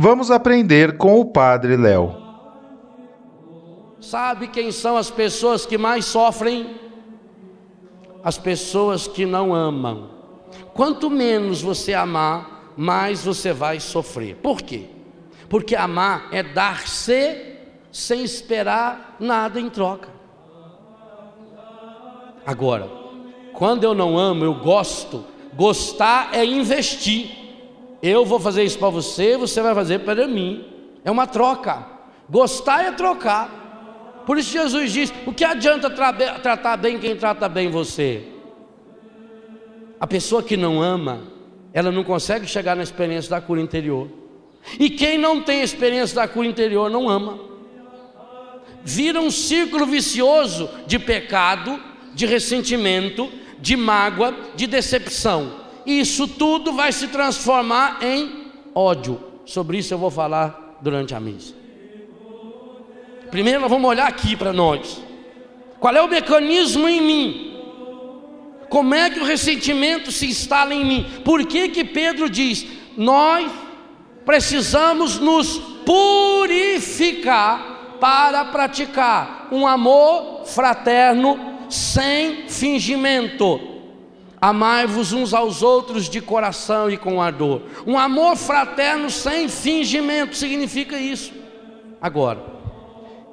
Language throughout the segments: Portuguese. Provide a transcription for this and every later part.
Vamos aprender com o Padre Léo. Sabe quem são as pessoas que mais sofrem? As pessoas que não amam. Quanto menos você amar, mais você vai sofrer. Por quê? Porque amar é dar-se sem esperar nada em troca. Agora, quando eu não amo, eu gosto. Gostar é investir. Eu vou fazer isso para você, você vai fazer para mim. É uma troca. Gostar é trocar. Por isso Jesus diz: o que adianta tra tratar bem quem trata bem você? A pessoa que não ama, ela não consegue chegar na experiência da cura interior. E quem não tem experiência da cura interior não ama. Vira um círculo vicioso de pecado, de ressentimento, de mágoa, de decepção isso tudo vai se transformar em ódio. Sobre isso eu vou falar durante a missa. Primeiro nós vamos olhar aqui para nós. Qual é o mecanismo em mim? Como é que o ressentimento se instala em mim? Por que que Pedro diz: "Nós precisamos nos purificar para praticar um amor fraterno sem fingimento"? Amai-vos uns aos outros de coração e com ardor. Um amor fraterno sem fingimento significa isso. Agora,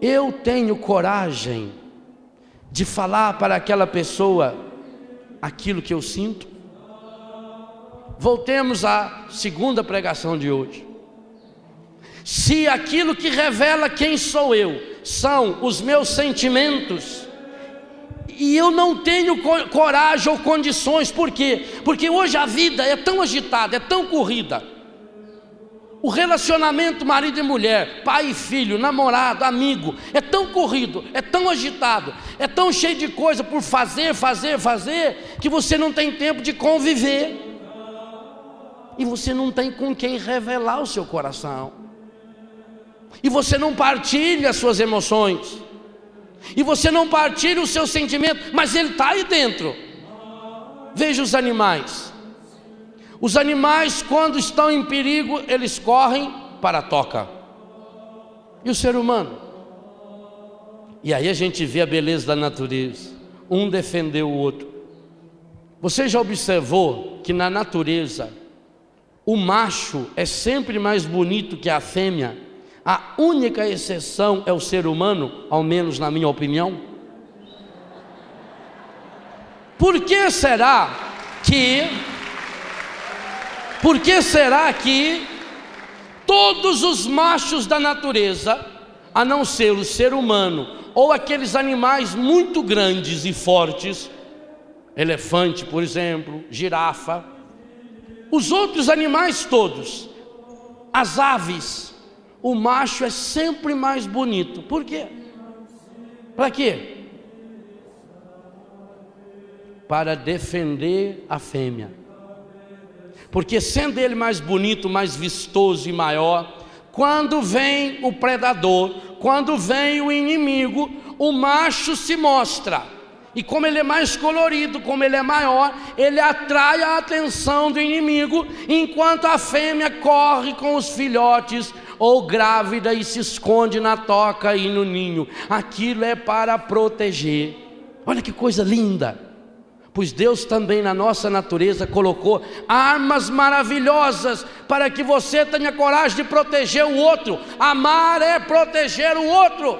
eu tenho coragem de falar para aquela pessoa aquilo que eu sinto? Voltemos à segunda pregação de hoje. Se aquilo que revela quem sou eu são os meus sentimentos, e eu não tenho coragem ou condições, por quê? Porque hoje a vida é tão agitada, é tão corrida. O relacionamento marido e mulher, pai e filho, namorado, amigo, é tão corrido, é tão agitado, é tão cheio de coisa por fazer, fazer, fazer, que você não tem tempo de conviver. E você não tem com quem revelar o seu coração. E você não partilha as suas emoções e você não partilha o seu sentimento, mas ele está aí dentro. Veja os animais. Os animais, quando estão em perigo, eles correm para a toca. E o ser humano? E aí a gente vê a beleza da natureza. Um defendeu o outro. Você já observou que na natureza o macho é sempre mais bonito que a fêmea a única exceção é o ser humano, ao menos na minha opinião. Por que será que por que será que todos os machos da natureza, a não ser o ser humano ou aqueles animais muito grandes e fortes, elefante, por exemplo, girafa, os outros animais todos, as aves, o macho é sempre mais bonito. Por quê? Para quê? Para defender a fêmea. Porque sendo ele mais bonito, mais vistoso e maior, quando vem o predador, quando vem o inimigo, o macho se mostra. E como ele é mais colorido, como ele é maior, ele atrai a atenção do inimigo, enquanto a fêmea corre com os filhotes ou grávida e se esconde na toca e no ninho. Aquilo é para proteger. Olha que coisa linda. Pois Deus também na nossa natureza colocou armas maravilhosas para que você tenha coragem de proteger o outro. Amar é proteger o outro.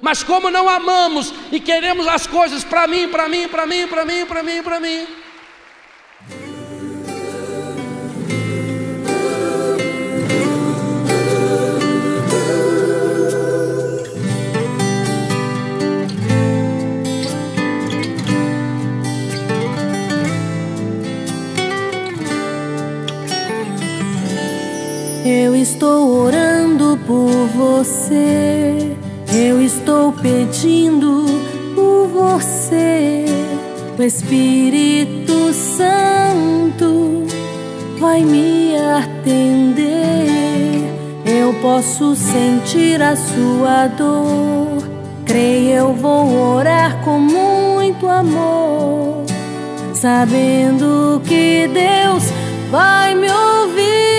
Mas como não amamos e queremos as coisas para mim, para mim, para mim, para mim, para mim, para mim. Eu estou orando por você. Eu estou pedindo por você, o Espírito Santo vai me atender. Eu posso sentir a sua dor. Creio, eu vou orar com muito amor, sabendo que Deus vai me ouvir.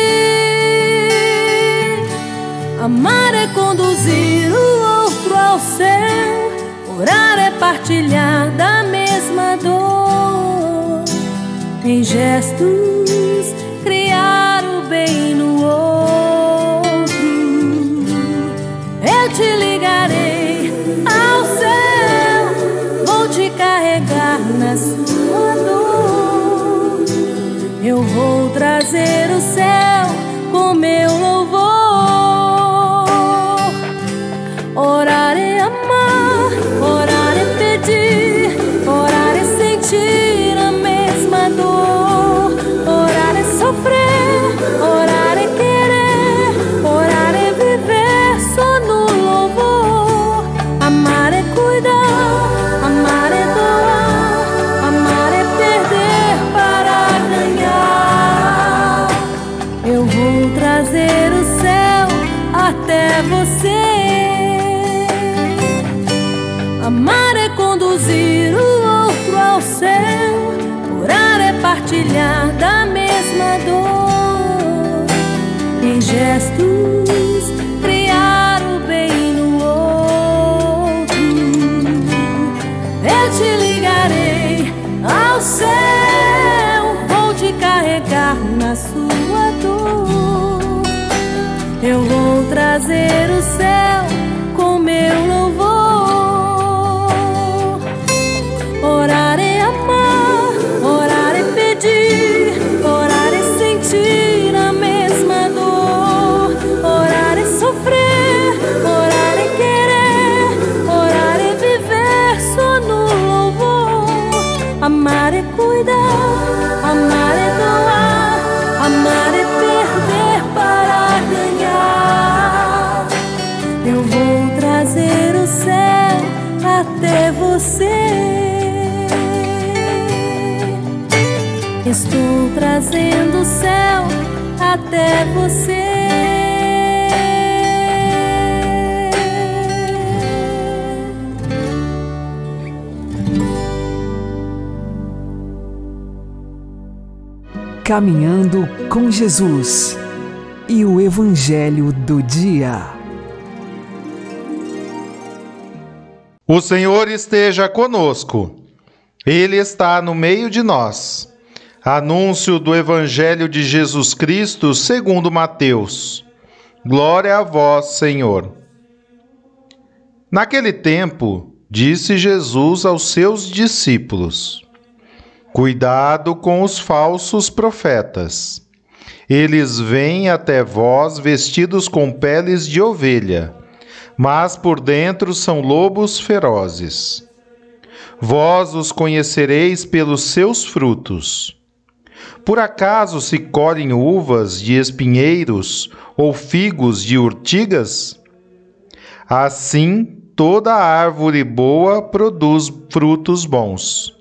Amar é conduzir o outro ao céu. Orar é partilhar da mesma dor. Em gestos, sua dor. Eu vou trazer o céu com meu louvor. Trazendo o céu até você. Caminhando com Jesus e o Evangelho do Dia. O Senhor esteja conosco, Ele está no meio de nós. Anúncio do Evangelho de Jesus Cristo segundo Mateus. Glória a vós, Senhor. Naquele tempo, disse Jesus aos seus discípulos: Cuidado com os falsos profetas. Eles vêm até vós vestidos com peles de ovelha, mas por dentro são lobos ferozes. Vós os conhecereis pelos seus frutos. Por acaso se colhem uvas de espinheiros ou figos de urtigas? Assim, toda árvore boa produz frutos bons,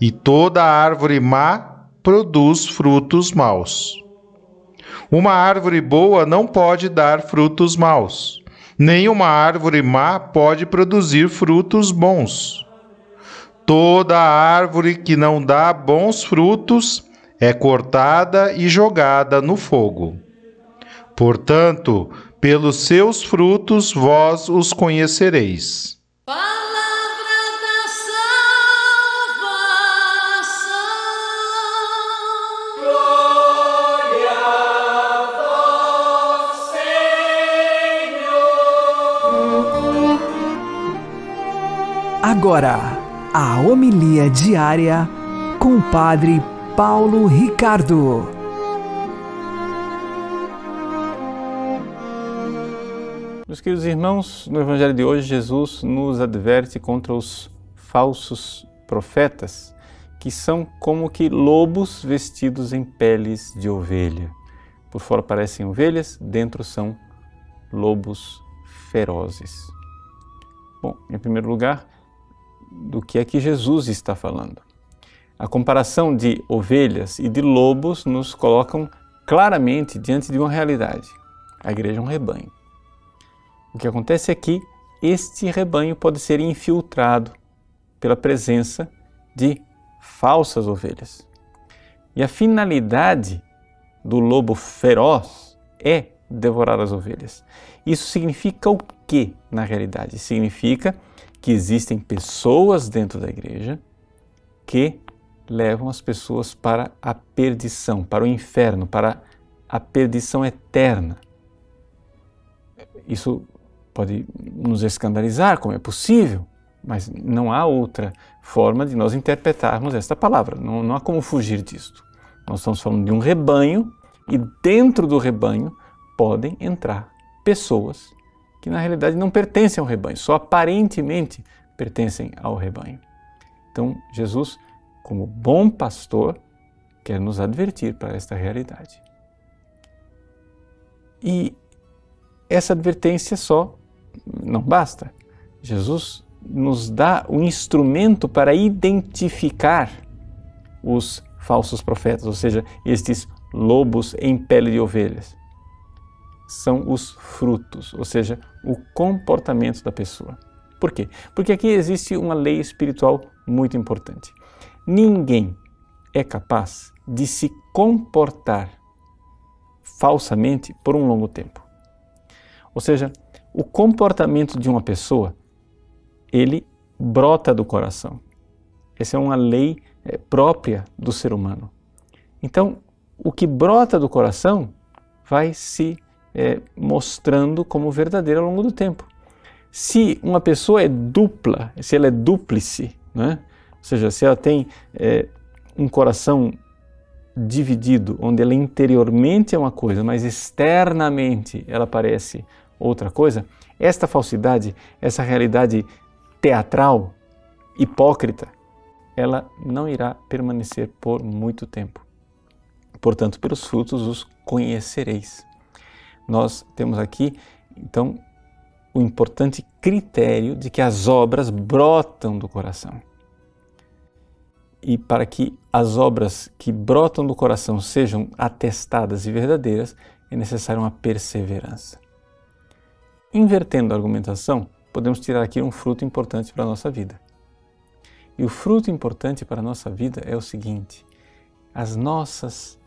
e toda árvore má produz frutos maus. Uma árvore boa não pode dar frutos maus, nem uma árvore má pode produzir frutos bons. Toda árvore que não dá bons frutos é cortada e jogada no fogo. Portanto, pelos seus frutos vós os conhecereis. Palavra da salvação. Glória a vós, Senhor. Agora, a homilia diária com o Padre Paulo Ricardo. Meus queridos irmãos, no Evangelho de hoje, Jesus nos adverte contra os falsos profetas, que são como que lobos vestidos em peles de ovelha. Por fora parecem ovelhas, dentro são lobos ferozes. Bom, em primeiro lugar, do que é que Jesus está falando? A comparação de ovelhas e de lobos nos colocam claramente diante de uma realidade. A igreja é um rebanho. O que acontece é que este rebanho pode ser infiltrado pela presença de falsas ovelhas. E a finalidade do lobo feroz é devorar as ovelhas. Isso significa o que na realidade? Significa que existem pessoas dentro da igreja que levam as pessoas para a perdição, para o inferno, para a perdição eterna. Isso pode nos escandalizar, como é possível, mas não há outra forma de nós interpretarmos esta palavra, não, não há como fugir disto. Nós estamos falando de um rebanho e dentro do rebanho podem entrar pessoas que na realidade não pertencem ao rebanho, só aparentemente pertencem ao rebanho. Então, Jesus, como bom pastor, quer nos advertir para esta realidade. E essa advertência só não basta. Jesus nos dá o um instrumento para identificar os falsos profetas, ou seja, estes lobos em pele de ovelhas. São os frutos, ou seja, o comportamento da pessoa. Por quê? Porque aqui existe uma lei espiritual muito importante. Ninguém é capaz de se comportar falsamente por um longo tempo. Ou seja, o comportamento de uma pessoa, ele brota do coração. Essa é uma lei é, própria do ser humano. Então, o que brota do coração vai se é, mostrando como verdadeiro ao longo do tempo. Se uma pessoa é dupla, se ela é dúplice, né? Ou seja, se ela tem é, um coração dividido, onde ela interiormente é uma coisa, mas externamente ela parece outra coisa, esta falsidade, essa realidade teatral, hipócrita, ela não irá permanecer por muito tempo. Portanto, pelos frutos os conhecereis. Nós temos aqui, então, o importante critério de que as obras brotam do coração. E para que as obras que brotam do coração sejam atestadas e verdadeiras, é necessária uma perseverança. Invertendo a argumentação, podemos tirar aqui um fruto importante para a nossa vida. E o fruto importante para a nossa vida é o seguinte: as nossas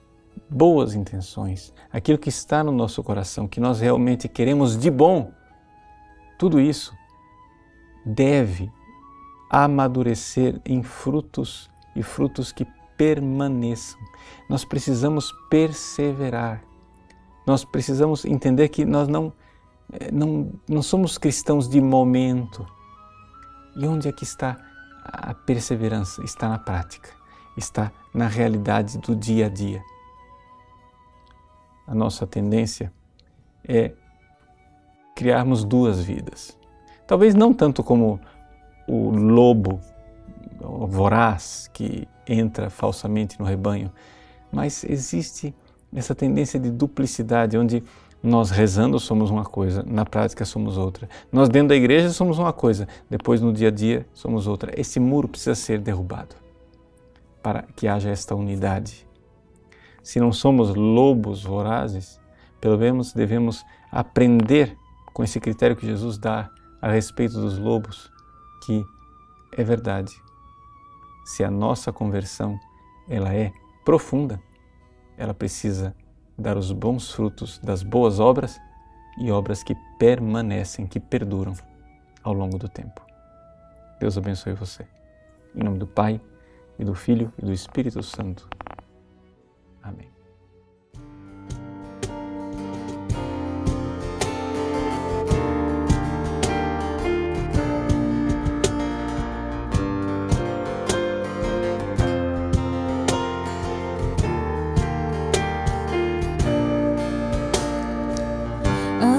boas intenções, aquilo que está no nosso coração, que nós realmente queremos de bom, tudo isso deve amadurecer em frutos e frutos que permaneçam. Nós precisamos perseverar. Nós precisamos entender que nós não é, não, não somos cristãos de momento. E onde é que está a perseverança? Está na prática, está na realidade do dia a dia. A nossa tendência é criarmos duas vidas. Talvez não tanto como o lobo voraz que entra falsamente no rebanho, mas existe essa tendência de duplicidade onde nós rezando somos uma coisa, na prática somos outra. Nós dentro da igreja somos uma coisa, depois no dia a dia somos outra. Esse muro precisa ser derrubado para que haja esta unidade. Se não somos lobos vorazes, pelo menos devemos aprender com esse critério que Jesus dá a respeito dos lobos, que é verdade. se a nossa conversão ela é profunda, ela precisa dar os bons frutos das boas obras e obras que permanecem, que perduram ao longo do tempo. Deus abençoe você. Em nome do Pai, e do Filho e do Espírito Santo. Amém.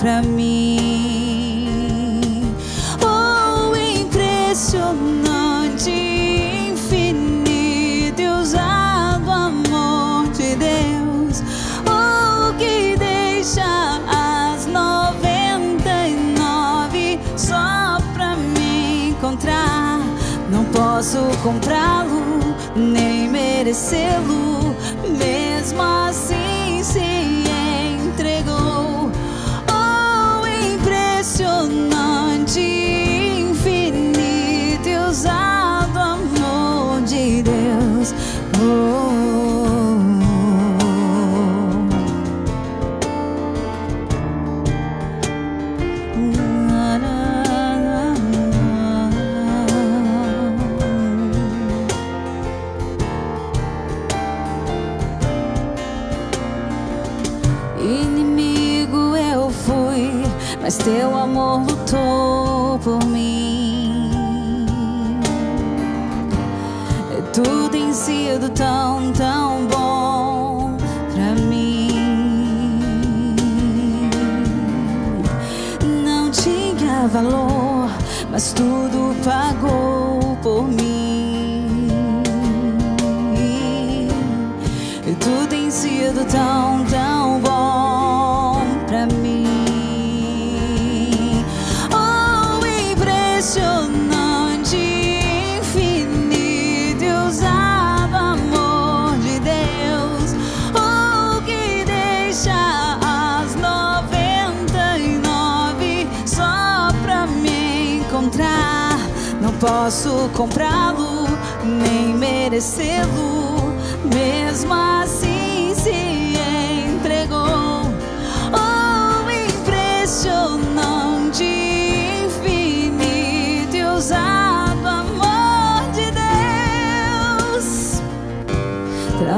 pra mim. Oh, impressionante, infinito e ousado amor de Deus. Oh, que deixa as noventa e nove só pra me encontrar. Não posso comprá-lo, nem merecê-lo, mesmo assim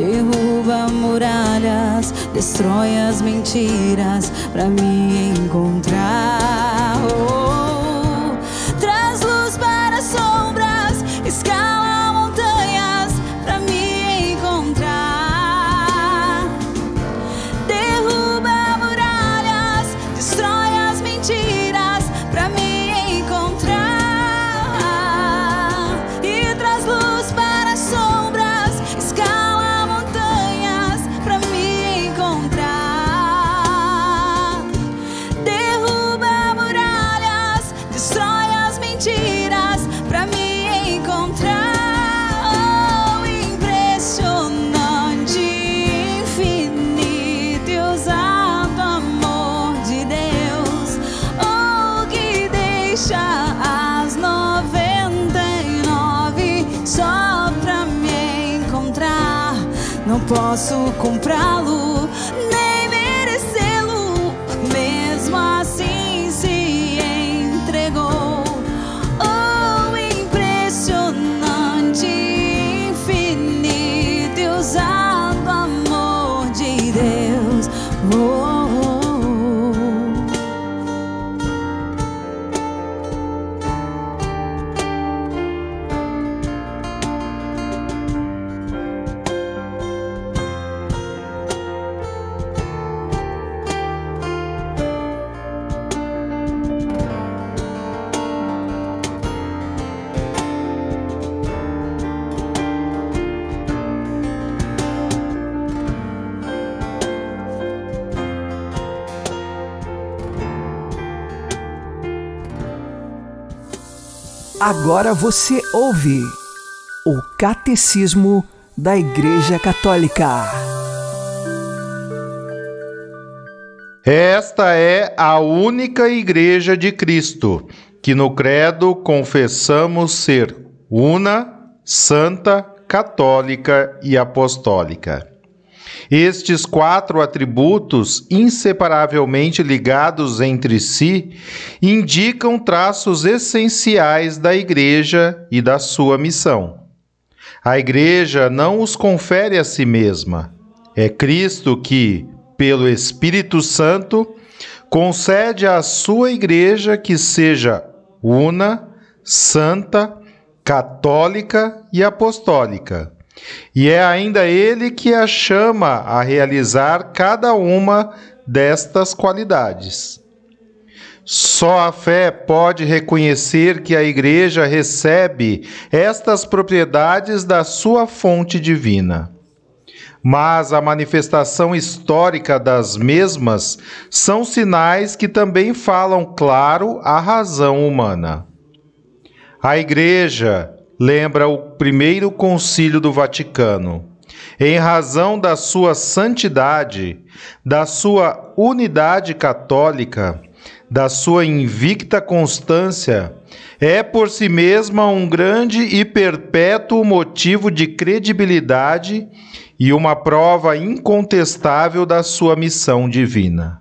Derruba muralhas, destrói as mentiras pra me encontrar. Oh, posso comprá-lo, Agora você ouve o Catecismo da Igreja Católica. Esta é a única Igreja de Cristo, que no Credo confessamos ser una, santa, católica e apostólica. Estes quatro atributos, inseparavelmente ligados entre si, indicam traços essenciais da Igreja e da sua missão. A Igreja não os confere a si mesma. É Cristo que, pelo Espírito Santo, concede à sua Igreja que seja una, santa, católica e apostólica e é ainda Ele que a chama a realizar cada uma destas qualidades. Só a fé pode reconhecer que a Igreja recebe estas propriedades da sua fonte divina. Mas a manifestação histórica das mesmas são sinais que também falam claro a razão humana. A Igreja, lembra o primeiro concílio do Vaticano. Em razão da sua santidade, da sua unidade católica, da sua invicta constância, é por si mesma um grande e perpétuo motivo de credibilidade e uma prova incontestável da sua missão divina.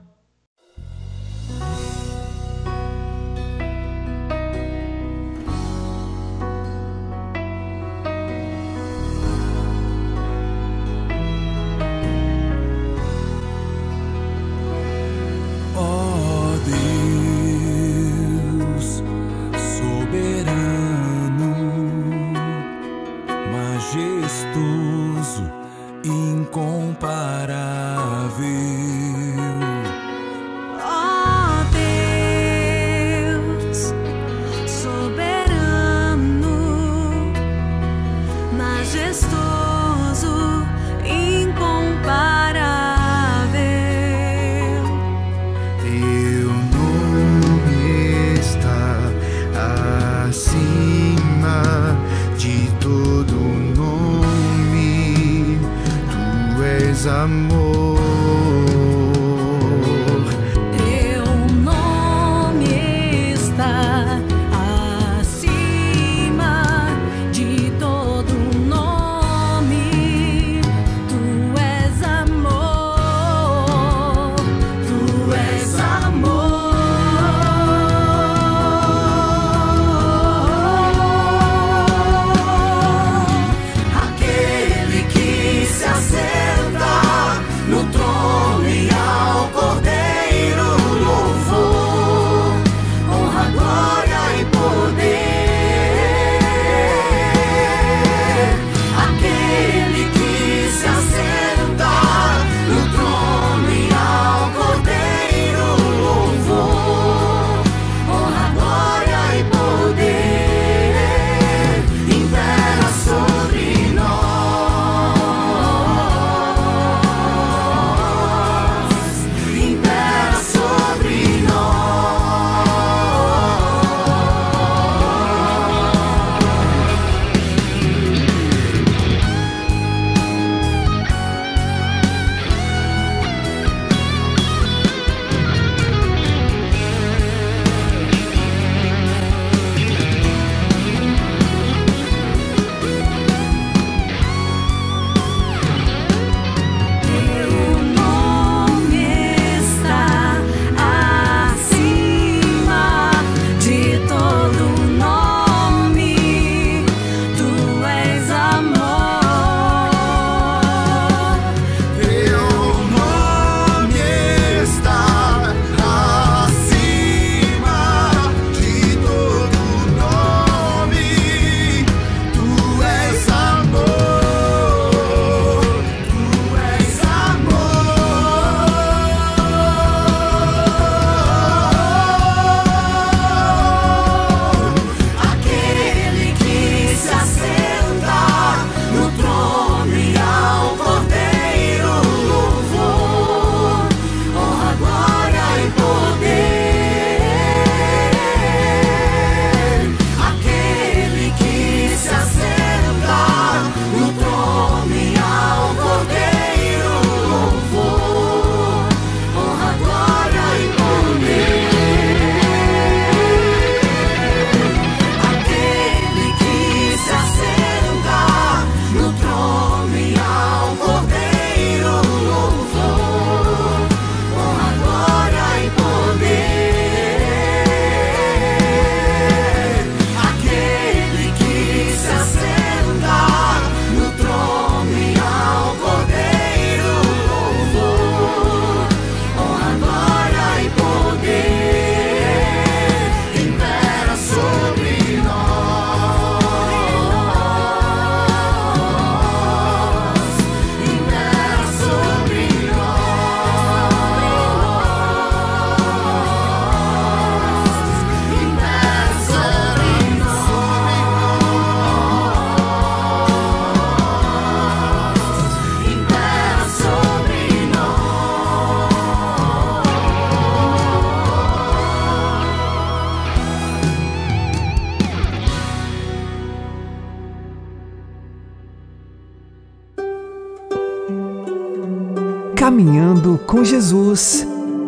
Jesus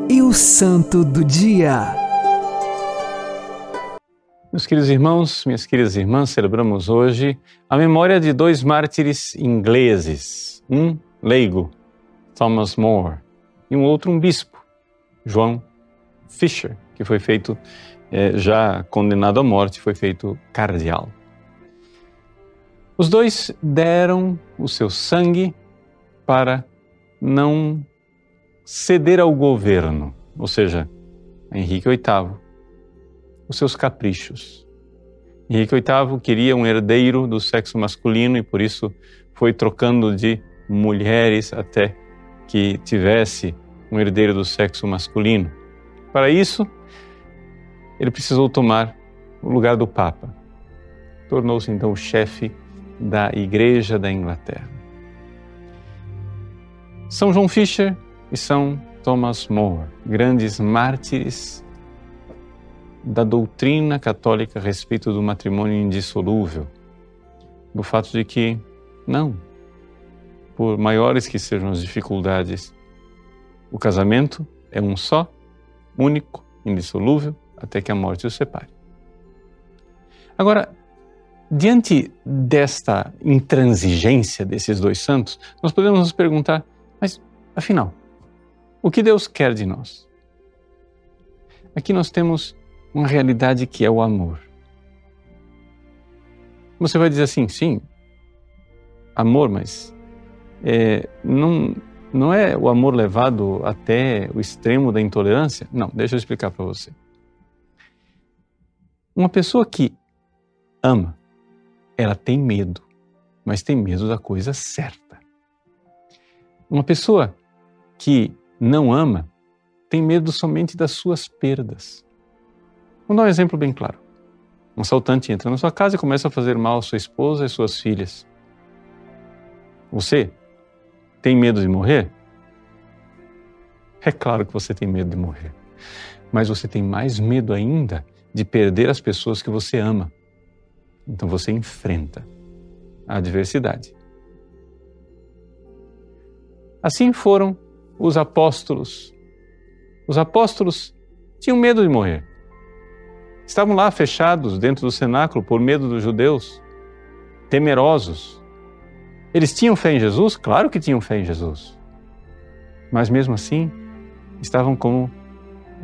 e o Santo do Dia. Meus queridos irmãos, minhas queridas irmãs, celebramos hoje a memória de dois mártires ingleses. Um leigo, Thomas More, e um outro um bispo, João Fisher, que foi feito, é, já condenado à morte, foi feito cardeal. Os dois deram o seu sangue para não ceder ao governo, ou seja, Henrique VIII, os seus caprichos. Henrique VIII queria um herdeiro do sexo masculino e por isso foi trocando de mulheres até que tivesse um herdeiro do sexo masculino. Para isso, ele precisou tomar o lugar do Papa. Tornou-se então o chefe da Igreja da Inglaterra. São João Fisher e São Thomas More, grandes mártires da doutrina católica a respeito do matrimônio indissolúvel, do fato de que, não, por maiores que sejam as dificuldades, o casamento é um só, único, indissolúvel, até que a morte os separe. Agora, diante desta intransigência desses dois santos, nós podemos nos perguntar mas, afinal, o que Deus quer de nós? Aqui nós temos uma realidade que é o amor. Você vai dizer assim, sim, amor, mas é, não, não é o amor levado até o extremo da intolerância? Não, deixa eu explicar para você. Uma pessoa que ama, ela tem medo, mas tem medo da coisa certa. Uma pessoa que não ama tem medo somente das suas perdas. Vou dar um exemplo bem claro. Um assaltante entra na sua casa e começa a fazer mal à sua esposa e suas filhas. Você tem medo de morrer? É claro que você tem medo de morrer. Mas você tem mais medo ainda de perder as pessoas que você ama. Então você enfrenta a adversidade. Assim foram os apóstolos. Os apóstolos tinham medo de morrer. Estavam lá fechados dentro do cenáculo por medo dos judeus, temerosos. Eles tinham fé em Jesus? Claro que tinham fé em Jesus. Mas mesmo assim, estavam como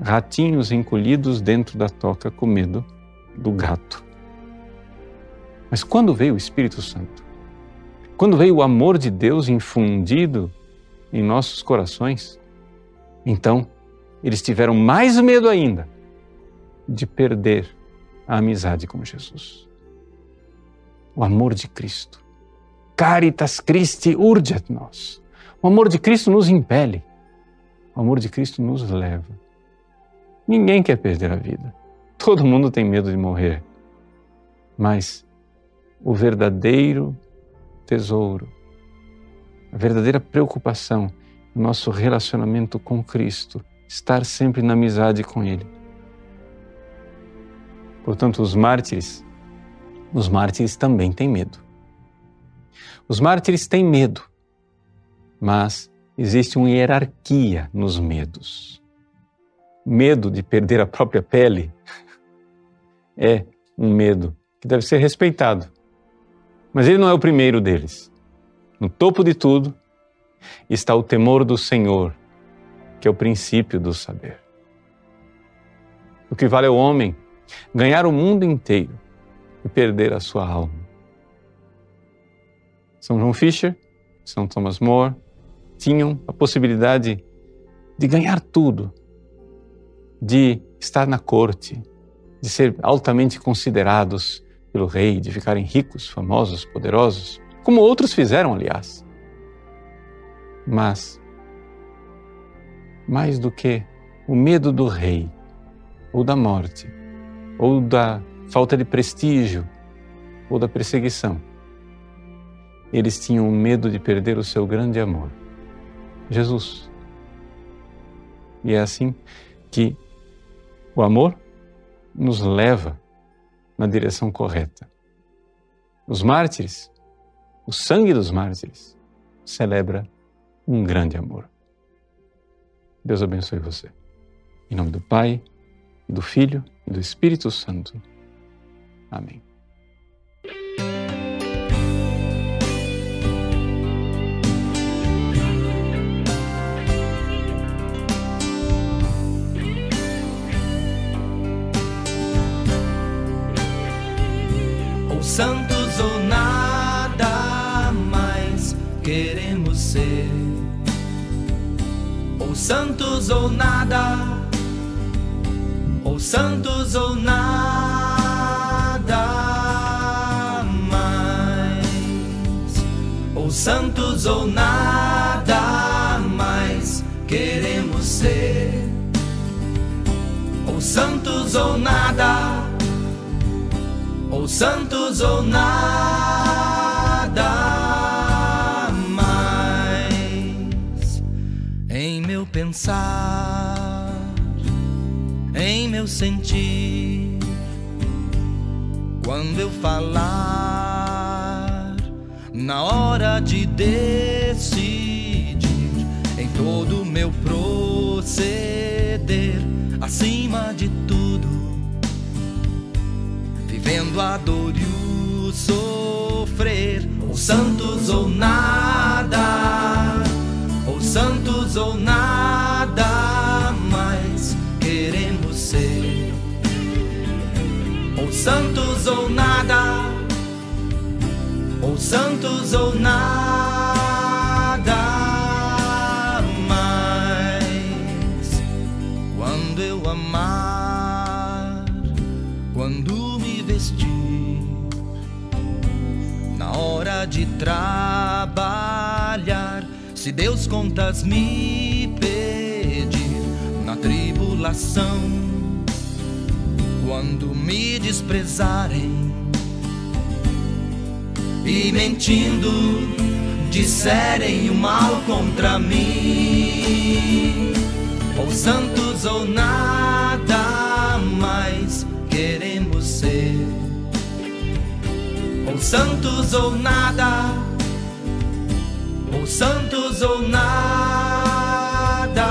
ratinhos encolhidos dentro da toca com medo do gato. Mas quando veio o Espírito Santo, quando veio o amor de Deus infundido em nossos corações, então eles tiveram mais medo ainda de perder a amizade com Jesus. O amor de Cristo. Caritas Christi urget nos. O amor de Cristo nos impele. O amor de Cristo nos leva. Ninguém quer perder a vida. Todo mundo tem medo de morrer. Mas o verdadeiro tesouro a verdadeira preocupação no nosso relacionamento com Cristo, estar sempre na amizade com Ele. Portanto, os mártires, os mártires também têm medo. Os mártires têm medo, mas existe uma hierarquia nos medos. Medo de perder a própria pele é um medo que deve ser respeitado, mas ele não é o primeiro deles. No topo de tudo está o temor do Senhor, que é o princípio do saber. O que vale ao homem ganhar o mundo inteiro e perder a sua alma. São João Fisher, São Thomas More tinham a possibilidade de ganhar tudo, de estar na corte, de ser altamente considerados pelo rei, de ficarem ricos, famosos, poderosos como outros fizeram, aliás. Mas, mais do que o medo do rei, ou da morte, ou da falta de prestígio, ou da perseguição, eles tinham medo de perder o seu grande amor, Jesus. E é assim que o amor nos leva na direção correta. Os mártires o sangue dos mártires celebra um grande amor. Deus abençoe você. Em nome do Pai, do Filho e do Espírito Santo. Amém. Santos ou nada queremos ser. Ou santos ou nada, ou santos ou nada mais. Ou santos ou nada mais queremos ser. Ou santos ou nada ou santos ou nada pensar, em meu sentir, quando eu falar, na hora de decidir, em todo meu proceder, acima de tudo vivendo a dor e o sofrer, ou santos ou nada, ou nada mais queremos ser, ou santos ou nada, ou santos ou nada mais. Quando eu amar, quando me vestir, na hora de trabalhar, se Deus contas me pedir, na tribulação, quando me desprezarem e mentindo disserem o mal contra mim, ou santos ou nada mais queremos ser, ou santos ou nada, santos ou nada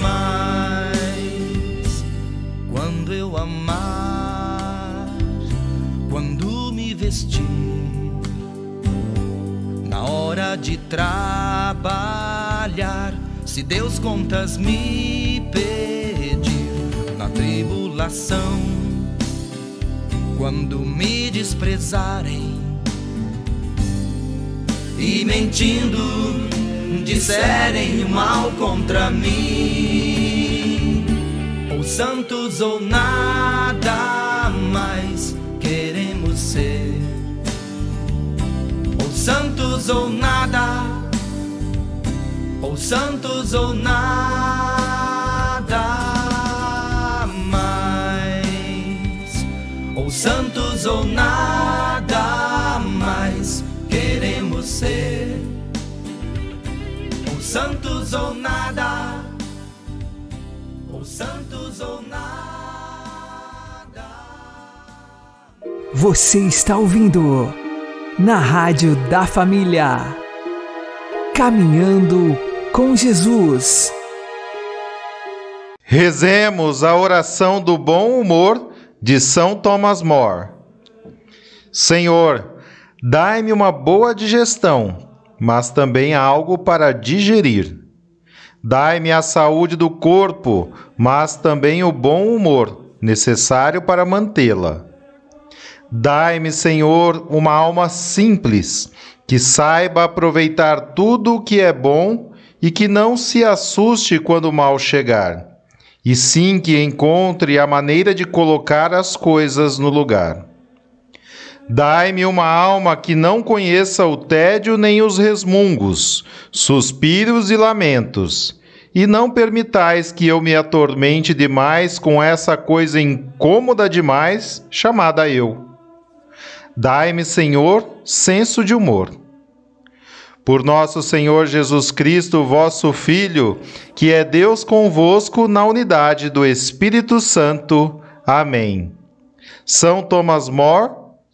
mais. Quando eu amar, quando me vestir, na hora de trabalhar, se Deus contas me pedir na tribulação, quando me desprezarem e mentindo disserem mal contra mim, ou santos ou nada mais queremos ser, ou santos ou nada, ou santos ou nada mais, ou santos ou nada ser, ou santos ou nada, ou santos ou nada. Você está ouvindo na Rádio da Família. Caminhando com Jesus. Rezemos a oração do bom humor de São Thomas More. Senhor, dai-me uma boa digestão, mas também algo para digerir. Dai-me a saúde do corpo, mas também o bom humor necessário para mantê-la. Dai-me, Senhor, uma alma simples, que saiba aproveitar tudo o que é bom e que não se assuste quando o mal chegar, e sim que encontre a maneira de colocar as coisas no lugar. Dai-me uma alma que não conheça o tédio nem os resmungos, suspiros e lamentos, e não permitais que eu me atormente demais com essa coisa incômoda demais chamada eu. Dai-me, Senhor, senso de humor. Por nosso Senhor Jesus Cristo, vosso Filho, que é Deus convosco na unidade do Espírito Santo. Amém. São Thomas More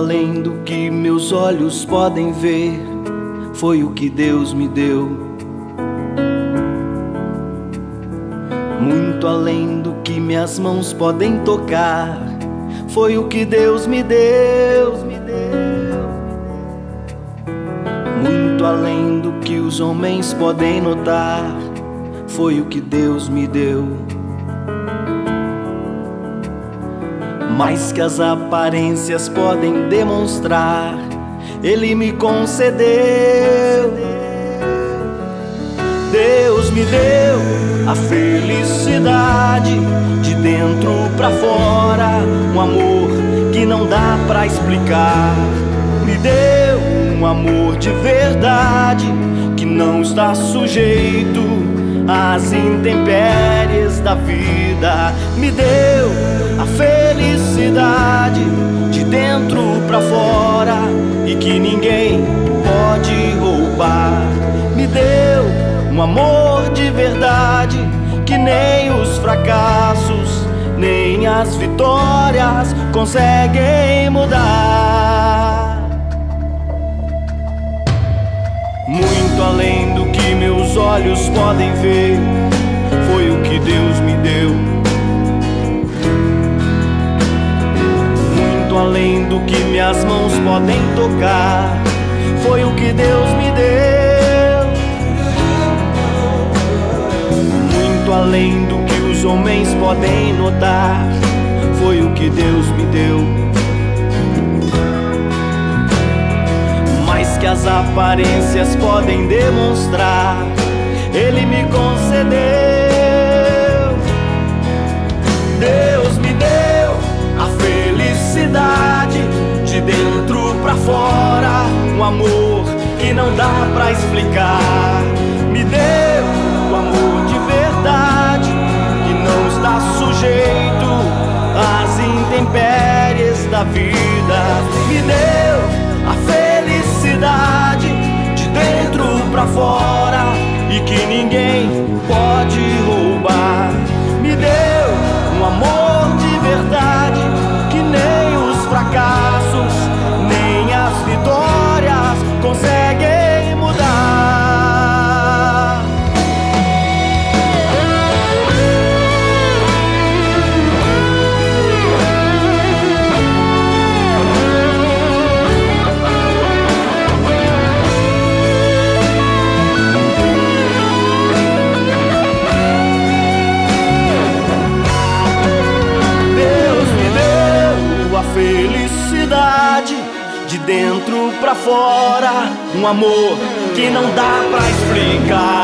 Além do que meus olhos podem ver, foi o que Deus me deu. Muito além do que minhas mãos podem tocar, foi o que Deus me deu. Muito além do que os homens podem notar, foi o que Deus me deu. Mais que as aparências podem demonstrar, Ele me concedeu. Deus me deu a felicidade de dentro para fora, um amor que não dá para explicar. Me deu um amor de verdade que não está sujeito às intempéries da vida. Me deu a felicidade de dentro para fora e que ninguém pode roubar. Me deu um amor de verdade que nem os fracassos, nem as vitórias conseguem mudar. Muito além olhos podem ver, foi o que Deus me deu. Muito além do que minhas mãos podem tocar, foi o que Deus me deu. Muito além do que os homens podem notar, foi o que Deus me deu. que as aparências podem demonstrar, Ele me concedeu. Deus me deu a felicidade de dentro para fora, um amor que não dá para explicar. Me deu o amor de verdade que não está sujeito às intempéries da vida. Me deu a felicidade de dentro pra fora e que ninguém pode roubar. Um amor que não dá pra explicar.